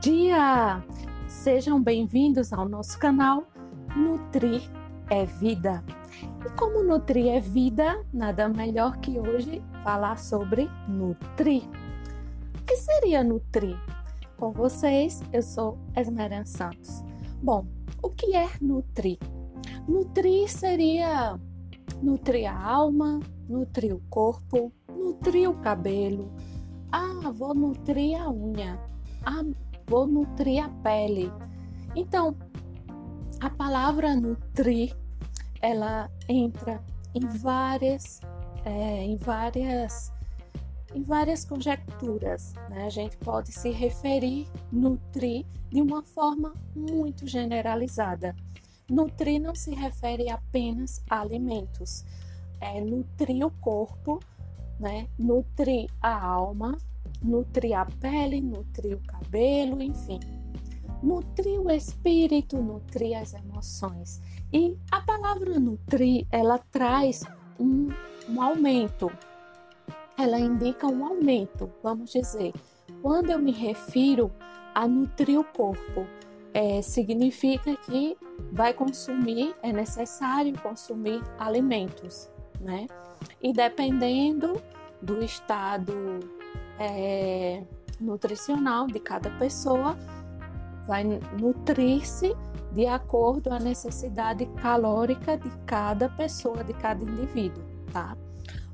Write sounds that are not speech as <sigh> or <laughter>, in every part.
dia! Sejam bem-vindos ao nosso canal Nutrir é Vida. E como nutrir é vida, nada melhor que hoje falar sobre nutrir. O que seria nutrir? Com vocês, eu sou Esmeran Santos. Bom, o que é nutrir? Nutrir seria nutrir a alma, nutrir o corpo, nutrir o cabelo. Ah, vou nutrir a unha. Ah, vou nutrir a pele. Então, a palavra nutrir, ela entra em várias, é, em várias, em várias conjecturas. Né? A gente pode se referir nutrir de uma forma muito generalizada. Nutrir não se refere apenas a alimentos, é nutrir o corpo, né? nutrir a alma, nutrir a pele, nutrir o cabelo, enfim. Nutrir o espírito, nutrir as emoções. E a palavra nutrir, ela traz um, um aumento. Ela indica um aumento, vamos dizer. Quando eu me refiro a nutrir o corpo, é, significa que vai consumir, é necessário consumir alimentos, né? E dependendo do estado é, nutricional de cada pessoa vai nutrir-se de acordo a necessidade calórica de cada pessoa, de cada indivíduo, tá?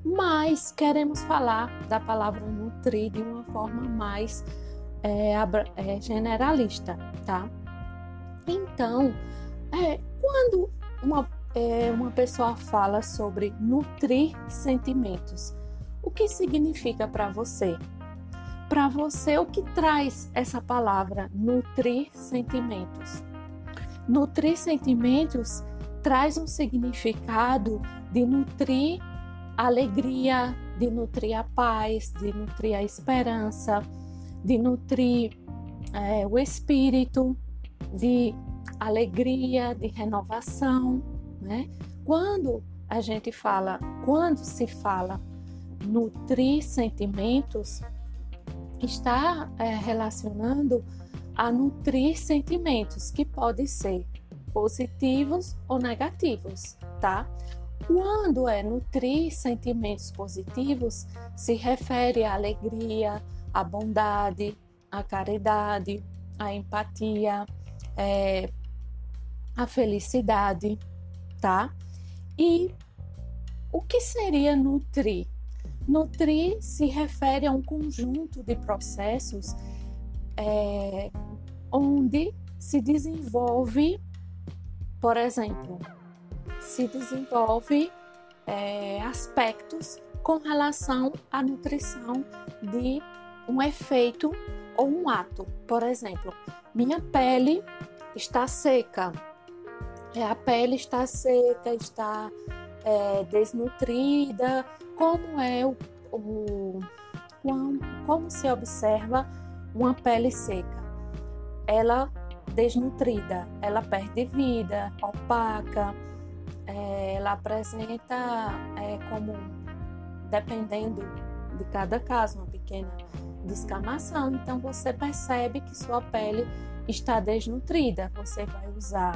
Mas queremos falar da palavra nutrir de uma forma mais é, é, generalista, tá? Então, é, quando uma, é, uma pessoa fala sobre nutrir sentimentos, o que significa para você? Para você o que traz essa palavra nutrir sentimentos. Nutrir sentimentos traz um significado de nutrir alegria, de nutrir a paz, de nutrir a esperança, de nutrir é, o espírito, de alegria, de renovação, né? Quando a gente fala, quando se fala nutrir sentimentos, está é, relacionando a nutrir sentimentos que podem ser positivos ou negativos, tá? Quando é nutrir sentimentos positivos, se refere à alegria, à bondade, à caridade, à empatia, é, à felicidade, tá? E o que seria nutrir? Nutrir se refere a um conjunto de processos é, onde se desenvolve, por exemplo, se desenvolve é, aspectos com relação à nutrição de um efeito ou um ato. Por exemplo, minha pele está seca, é, a pele está seca, está é, desnutrida, como é o, o como, como se observa uma pele seca? Ela desnutrida, ela perde vida, opaca, é, ela apresenta é, como, dependendo de cada caso, uma pequena descamação. Então você percebe que sua pele está desnutrida. Você vai usar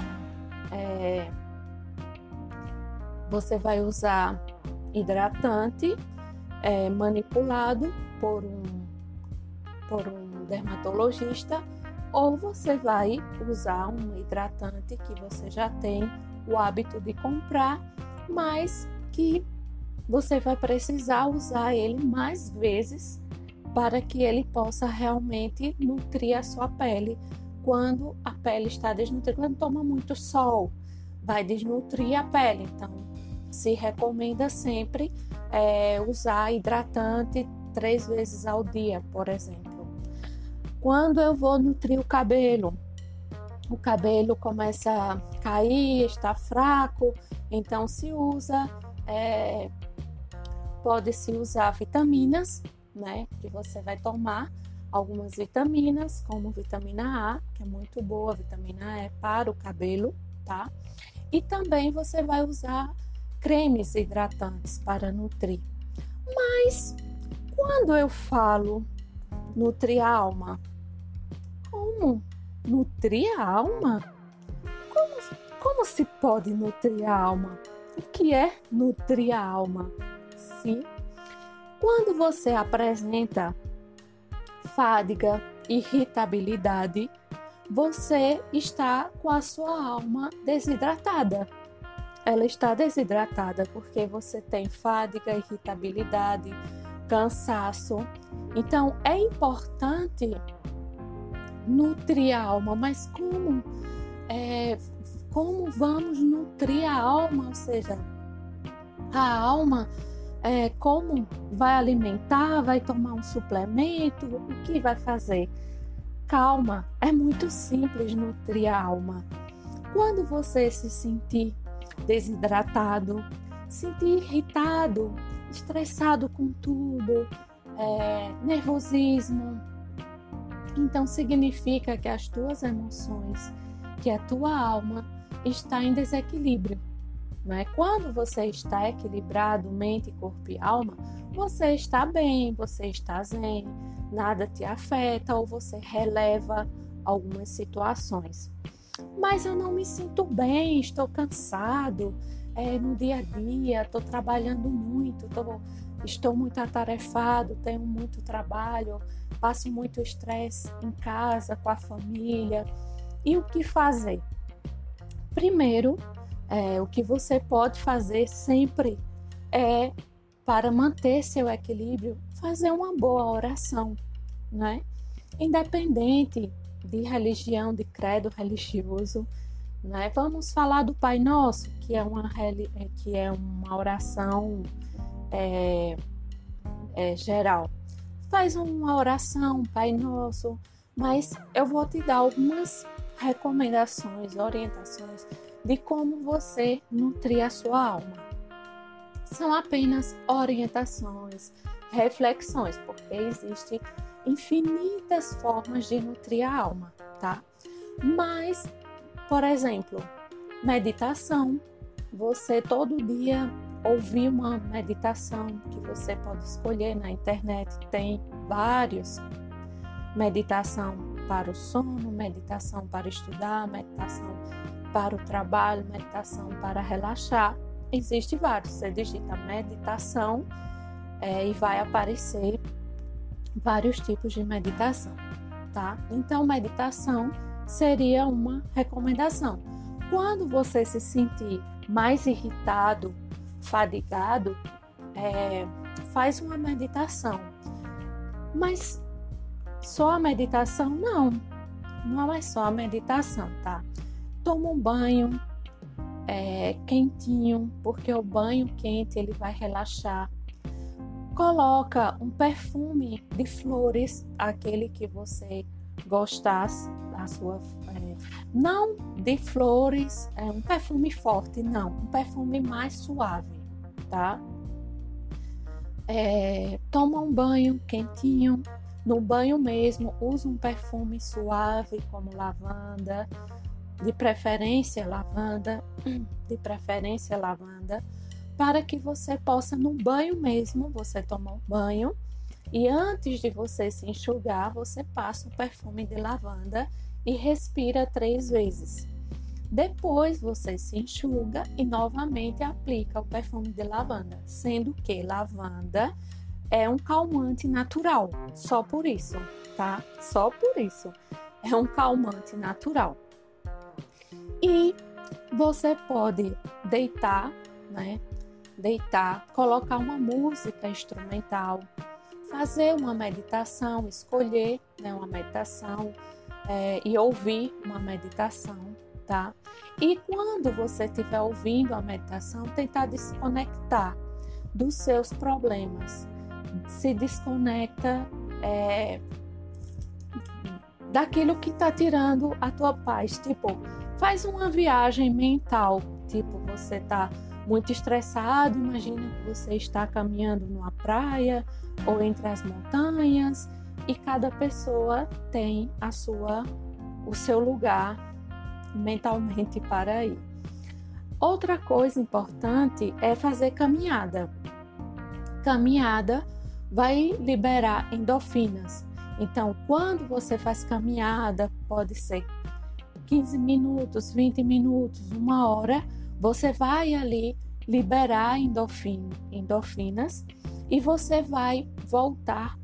é, você vai usar hidratante é, manipulado por um, por um dermatologista ou você vai usar um hidratante que você já tem o hábito de comprar, mas que você vai precisar usar ele mais vezes para que ele possa realmente nutrir a sua pele quando a pele está desnutrida. Quando toma muito sol, vai desnutrir a pele. Então, se recomenda sempre é, usar hidratante três vezes ao dia, por exemplo. Quando eu vou nutrir o cabelo, o cabelo começa a cair, está fraco, então se usa, é, pode se usar vitaminas, né? Que você vai tomar algumas vitaminas, como vitamina A, que é muito boa, vitamina é para o cabelo, tá? E também você vai usar cremes hidratantes para nutrir. Mas quando eu falo nutrir a alma, como nutrir a alma? Como, como se pode nutrir a alma? O que é nutrir a alma? Sim. Quando você apresenta fadiga, irritabilidade, você está com a sua alma desidratada. Ela está desidratada porque você tem fadiga, irritabilidade, cansaço. Então é importante nutrir a alma, mas como? É, como vamos nutrir a alma? Ou seja, a alma, é, como vai alimentar? Vai tomar um suplemento? O que vai fazer? Calma, é muito simples nutrir a alma. Quando você se sentir desidratado, sentir irritado, estressado com tudo, é, nervosismo, então significa que as tuas emoções, que a tua alma está em desequilíbrio. Não é? Quando você está equilibrado, mente, corpo e alma, você está bem, você está zen, nada te afeta ou você releva algumas situações. Mas eu não me sinto bem, estou cansado é, no dia a dia, estou trabalhando muito, tô, estou muito atarefado, tenho muito trabalho, passo muito estresse em casa, com a família. E o que fazer? Primeiro, é, o que você pode fazer sempre é para manter seu equilíbrio, fazer uma boa oração, né? Independente de religião, de credo religioso, né? Vamos falar do Pai Nosso, que é uma, é, que é uma oração é, é, geral. Faz uma oração, Pai Nosso, mas eu vou te dar algumas recomendações, orientações de como você nutrir a sua alma são apenas orientações, reflexões, porque existem infinitas formas de nutrir a alma, tá? Mas, por exemplo, meditação, você todo dia ouvir uma meditação que você pode escolher na internet, tem vários. Meditação para o sono, meditação para estudar, meditação para o trabalho, meditação para relaxar existe vários. Você digita meditação é, e vai aparecer vários tipos de meditação, tá? Então, meditação seria uma recomendação. Quando você se sentir mais irritado, fadigado, é, faz uma meditação. Mas só a meditação não, não é só a meditação, tá? Toma um banho, é, quentinho, porque o banho quente ele vai relaxar. Coloca um perfume de flores, aquele que você gostasse da sua, é, não de flores, é um perfume forte, não, um perfume mais suave, tá? É, toma um banho quentinho, no banho mesmo, usa um perfume suave como lavanda, de preferência lavanda, <clears throat> de preferência lavanda, para que você possa no banho mesmo, você tomar um banho e antes de você se enxugar, você passa o perfume de lavanda e respira três vezes. Depois você se enxuga e novamente aplica o perfume de lavanda, sendo que lavanda é um calmante natural, só por isso, tá? Só por isso. É um calmante natural. E você pode deitar, né? Deitar, colocar uma música instrumental, fazer uma meditação, escolher né, uma meditação é, e ouvir uma meditação, tá? E quando você estiver ouvindo a meditação, tentar desconectar dos seus problemas. Se desconecta é, daquilo que está tirando a tua paz. Tipo, faz uma viagem mental, tipo você está muito estressado, imagina que você está caminhando numa praia ou entre as montanhas e cada pessoa tem a sua o seu lugar mentalmente para ir. Outra coisa importante é fazer caminhada. Caminhada vai liberar endorfinas. Então, quando você faz caminhada, pode ser 15 minutos, 20 minutos, uma hora, você vai ali liberar endorfinas e você vai voltar,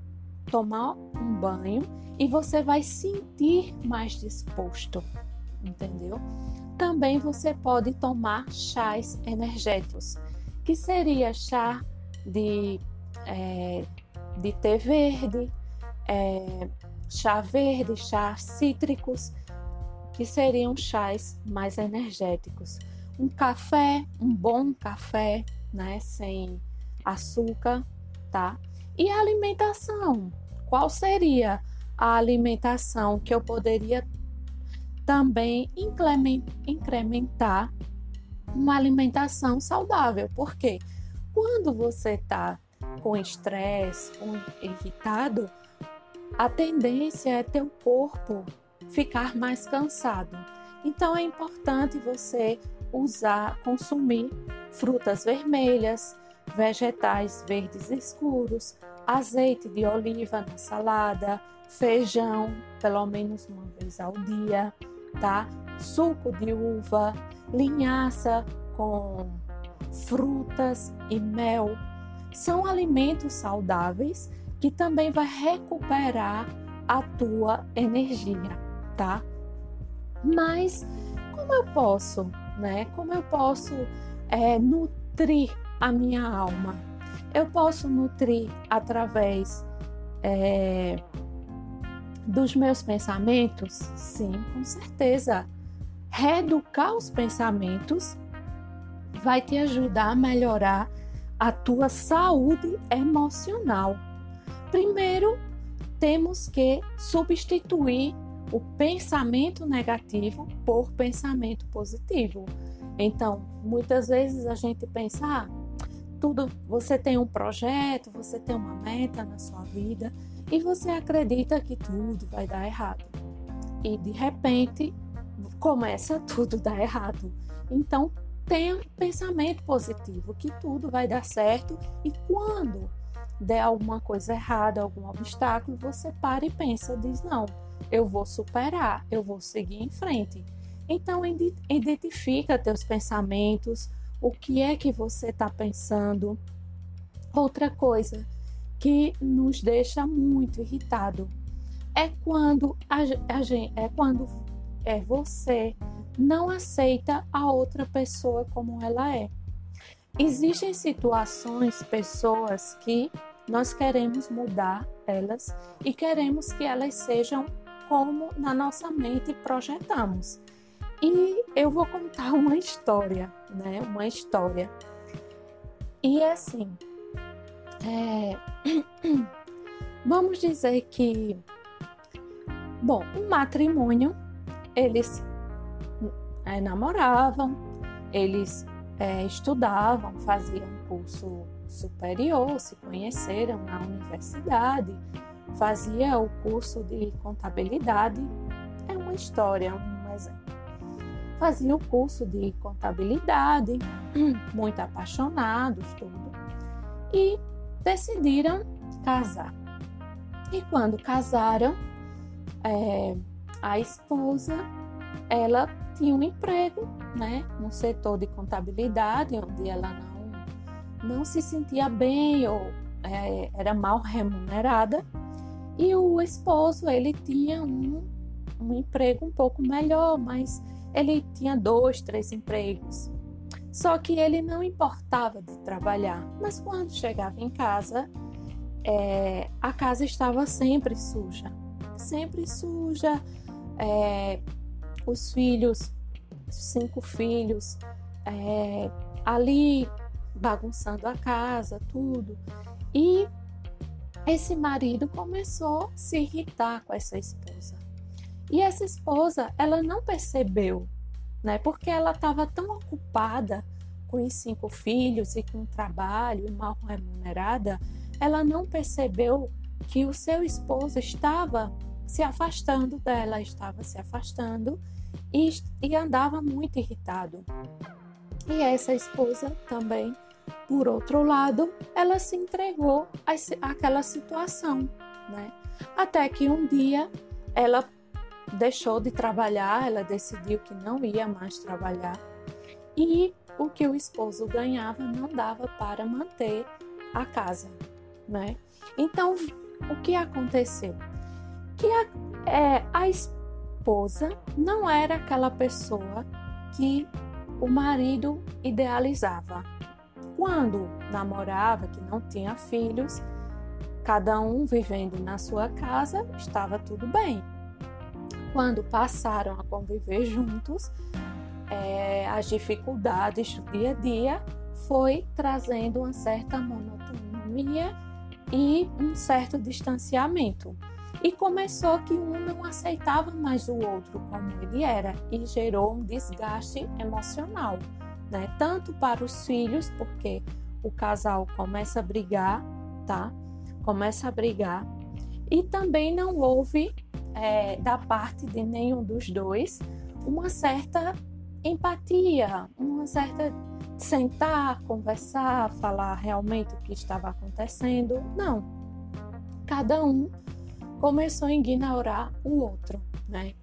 tomar um banho e você vai sentir mais disposto, entendeu? Também você pode tomar chás energéticos, que seria chá de, é, de té verde, é, chá verde, chá cítricos, que seriam chás mais energéticos. Um café, um bom café, né, sem açúcar, tá? E a alimentação? Qual seria a alimentação que eu poderia também incrementar uma alimentação saudável? Porque quando você está com estresse, irritado, a tendência é teu corpo ficar mais cansado. Então é importante você usar, consumir frutas vermelhas, vegetais verdes escuros, azeite de oliva na salada, feijão pelo menos uma vez ao dia, tá? Suco de uva, linhaça com frutas e mel. São alimentos saudáveis que também vai recuperar a tua energia, tá? Mas como eu posso, né? Como eu posso é, nutrir a minha alma? Eu posso nutrir através é, dos meus pensamentos? Sim, com certeza. Reeducar os pensamentos vai te ajudar a melhorar a tua saúde emocional. Primeiro, temos que substituir o pensamento negativo por pensamento positivo. Então, muitas vezes a gente pensa, ah, tudo, você tem um projeto, você tem uma meta na sua vida e você acredita que tudo vai dar errado. E de repente começa <laughs> tudo dar errado. Então, tenha pensamento positivo, que tudo vai dar certo e quando der alguma coisa errada, algum obstáculo, você para e pensa, diz não, eu vou superar, eu vou seguir em frente. Então identifica teus pensamentos, o que é que você está pensando. Outra coisa que nos deixa muito irritado é quando a, a gente, é quando é você não aceita a outra pessoa como ela é. Existem situações, pessoas que nós queremos mudar elas e queremos que elas sejam como na nossa mente projetamos. E eu vou contar <laughs> uma história, né? Uma história. E é assim, é... <clears throat> vamos dizer que, bom, um matrimônio, eles é, namoravam, eles é, estudavam, faziam curso superior, se conheceram na universidade, fazia o curso de contabilidade. É uma história, um exemplo. Fazia o curso de contabilidade, <clears throat> muito apaixonados, tudo, e decidiram casar. E quando casaram, é, a esposa ela tinha um emprego, né, no setor de contabilidade, onde ela não, não se sentia bem ou é, era mal remunerada. E o esposo, ele tinha um, um emprego um pouco melhor, mas ele tinha dois, três empregos. Só que ele não importava de trabalhar. Mas quando chegava em casa, é, a casa estava sempre suja. Sempre suja. É, os filhos, cinco filhos, é, ali bagunçando a casa, tudo. E esse marido começou a se irritar com essa esposa. E essa esposa, ela não percebeu, né? Porque ela estava tão ocupada com os cinco filhos e com o trabalho mal remunerada, ela não percebeu que o seu esposo estava se afastando dela, estava se afastando e, e andava muito irritado. E essa esposa também, por outro lado, ela se entregou àquela situação, né? Até que um dia ela deixou de trabalhar, ela decidiu que não ia mais trabalhar e o que o esposo ganhava não dava para manter a casa, né? Então, o que aconteceu? Que a, é, a esposa não era aquela pessoa que o marido idealizava. Quando namorava, que não tinha filhos, cada um vivendo na sua casa, estava tudo bem. Quando passaram a conviver juntos, é, as dificuldades do dia a dia foi trazendo uma certa monotonia e um certo distanciamento. E começou que um não aceitava mais o outro como ele era e gerou um desgaste emocional, né? Tanto para os filhos, porque o casal começa a brigar, tá? Começa a brigar e também não houve é, da parte de nenhum dos dois uma certa empatia, uma certa sentar, conversar, falar realmente o que estava acontecendo. Não. Cada um começou a ignorar o outro, né?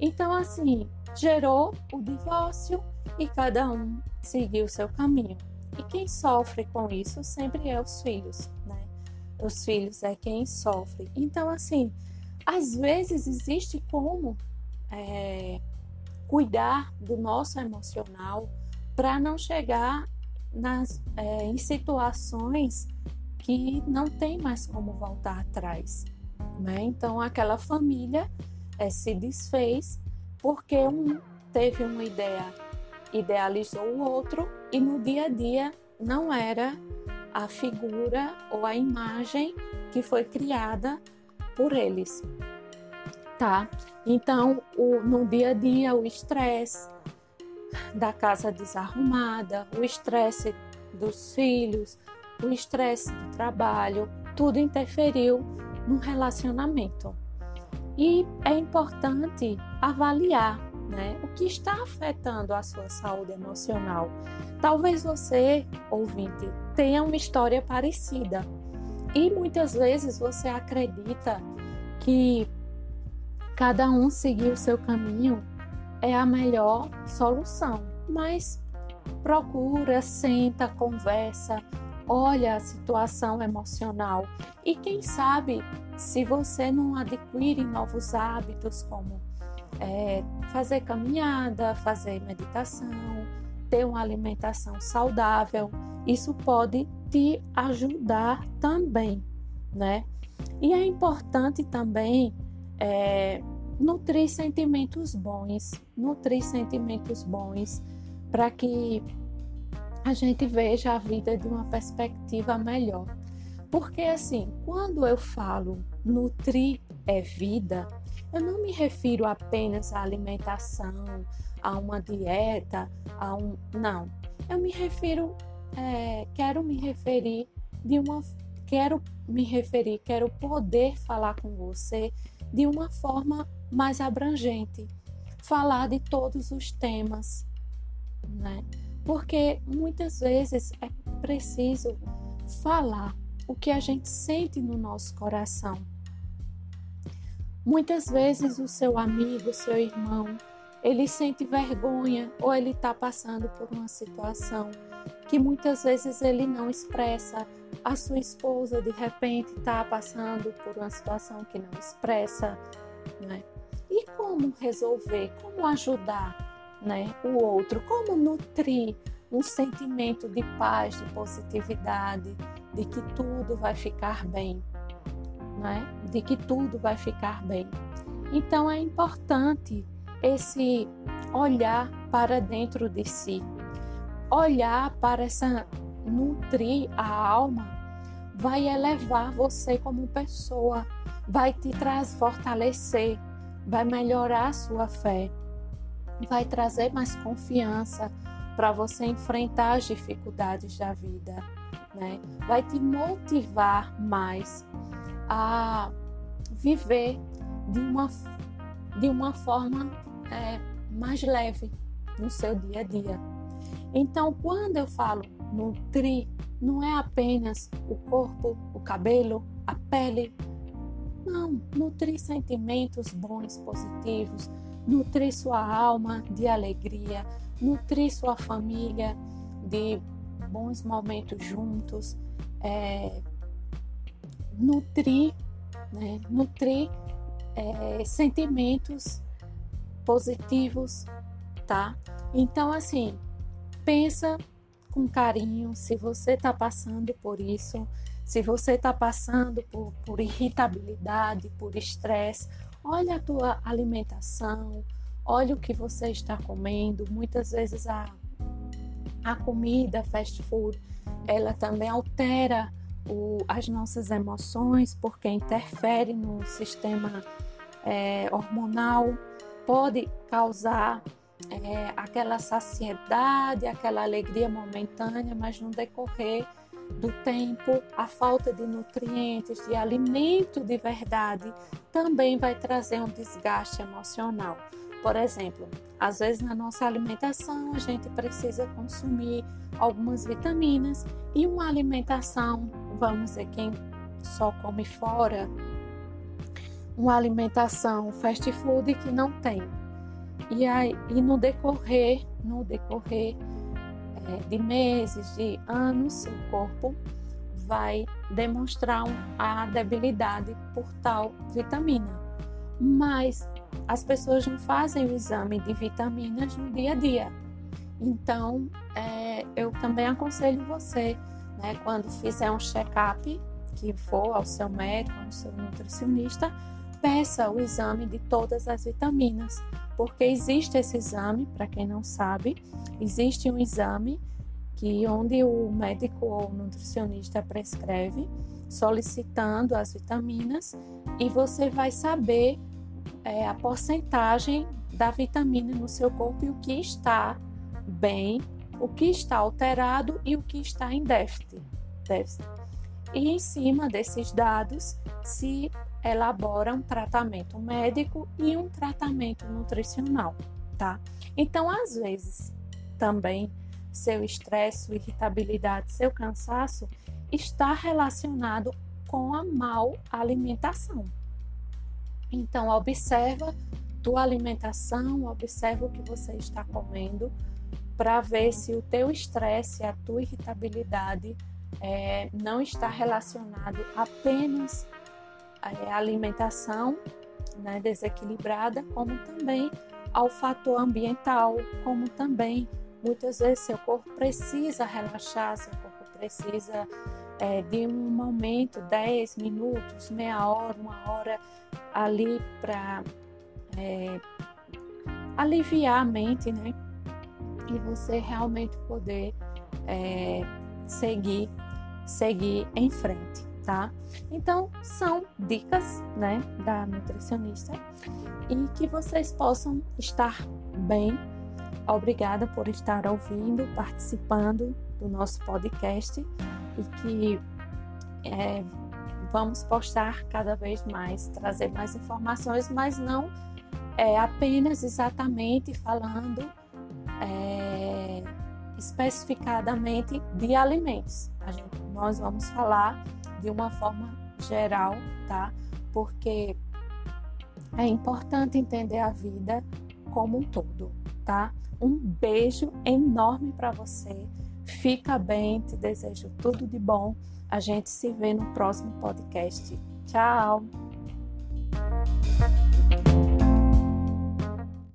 Então, assim, gerou o divórcio e cada um seguiu seu caminho. E quem sofre com isso sempre é os filhos, né? Os filhos é quem sofre. Então, assim, às vezes existe como é, cuidar do nosso emocional para não chegar nas, é, em situações que não tem mais como voltar atrás. Né? Então, aquela família é, se desfez porque um teve uma ideia, idealizou o outro e no dia a dia não era a figura ou a imagem que foi criada por eles tá? Então, o, no dia a dia, o estresse da casa desarrumada, o estresse dos filhos, o estresse do trabalho, tudo interferiu no relacionamento. E é importante avaliar né, o que está afetando a sua saúde emocional. Talvez você, ouvinte, tenha uma história parecida e muitas vezes você acredita que cada um seguir o seu caminho é a melhor solução. Mas procura, senta, conversa, olha a situação emocional e quem sabe se você não adquire novos hábitos como é, fazer caminhada, fazer meditação, ter uma alimentação saudável, isso pode te ajudar também, né? E é importante também é, nutrir sentimentos bons, nutrir sentimentos bons para que a gente veja a vida de uma perspectiva melhor. Porque assim, quando eu falo nutrir é vida, eu não me refiro apenas à alimentação, a uma dieta, a um. Não. Eu me refiro, é, quero me referir de uma. Quero me referir, quero poder falar com você de uma forma mais abrangente, falar de todos os temas, né? Porque muitas vezes é preciso falar o que a gente sente no nosso coração. Muitas vezes o seu amigo, o seu irmão, ele sente vergonha ou ele está passando por uma situação que muitas vezes ele não expressa. A sua esposa, de repente, está passando por uma situação que não expressa, né? E como resolver, como ajudar né, o outro, como nutrir um sentimento de paz, de positividade, de que tudo vai ficar bem, né? de que tudo vai ficar bem. Então é importante esse olhar para dentro de si, olhar para essa nutrir a alma, vai elevar você como pessoa, vai te traz fortalecer, vai melhorar a sua fé, vai trazer mais confiança para você enfrentar as dificuldades da vida, né? Vai te motivar mais a viver de uma, de uma forma é, mais leve no seu dia a dia. Então, quando eu falo nutrir, não é apenas o corpo, o cabelo, a pele, Não, nutrir sentimentos bons, positivos, nutrir sua alma de alegria, nutrir sua família de bons momentos juntos, é, nutrir, né, nutrir é, sentimentos positivos, tá? Então, assim, pensa com carinho se você está passando por isso, se você está passando por, por irritabilidade, por estresse, olha a tua alimentação, olha o que você está comendo. Muitas vezes a, a comida fast food, ela também altera o, as nossas emoções, porque interfere no sistema é, hormonal, pode causar é, aquela saciedade, aquela alegria momentânea, mas no decorrer do tempo, a falta de nutrientes, de alimento de verdade, também vai trazer um desgaste emocional. Por exemplo, às vezes na nossa alimentação a gente precisa consumir algumas vitaminas e uma alimentação, vamos dizer, quem só come fora, uma alimentação fast food que não tem. E aí, e no decorrer, no decorrer é, de meses, de anos, seu corpo vai demonstrar a debilidade por tal vitamina. Mas as pessoas não fazem o exame de vitaminas no dia a dia. Então, é, eu também aconselho você, né, quando fizer um check-up, que for ao seu médico, ao seu nutricionista, peça o exame de todas as vitaminas, porque existe esse exame, para quem não sabe, existe um exame que onde o médico ou nutricionista prescreve solicitando as vitaminas e você vai saber é, a porcentagem da vitamina no seu corpo e o que está bem, o que está alterado e o que está em déficit. E em cima desses dados se elabora um tratamento médico e um tratamento nutricional, tá? Então, às vezes, também seu estresse, sua irritabilidade, seu cansaço está relacionado com a mal alimentação. Então, observa tua alimentação, observa o que você está comendo para ver se o teu estresse, a tua irritabilidade é, não está relacionado apenas à alimentação né, desequilibrada, como também ao fator ambiental, como também muitas vezes seu corpo precisa relaxar, seu corpo precisa é, de um momento, 10 minutos, meia hora, uma hora ali para é, aliviar a mente, né? E você realmente poder é, seguir, seguir em frente, tá? Então, são dicas, né, da nutricionista e que vocês possam estar bem. Obrigada por estar ouvindo, participando do nosso podcast e que é, vamos postar cada vez mais, trazer mais informações, mas não é, apenas exatamente falando é, especificadamente de alimentos. Gente, nós vamos falar de uma forma geral, tá? Porque é importante entender a vida como um todo, tá? Um beijo enorme para você. Fica bem, te desejo tudo de bom. A gente se vê no próximo podcast. Tchau!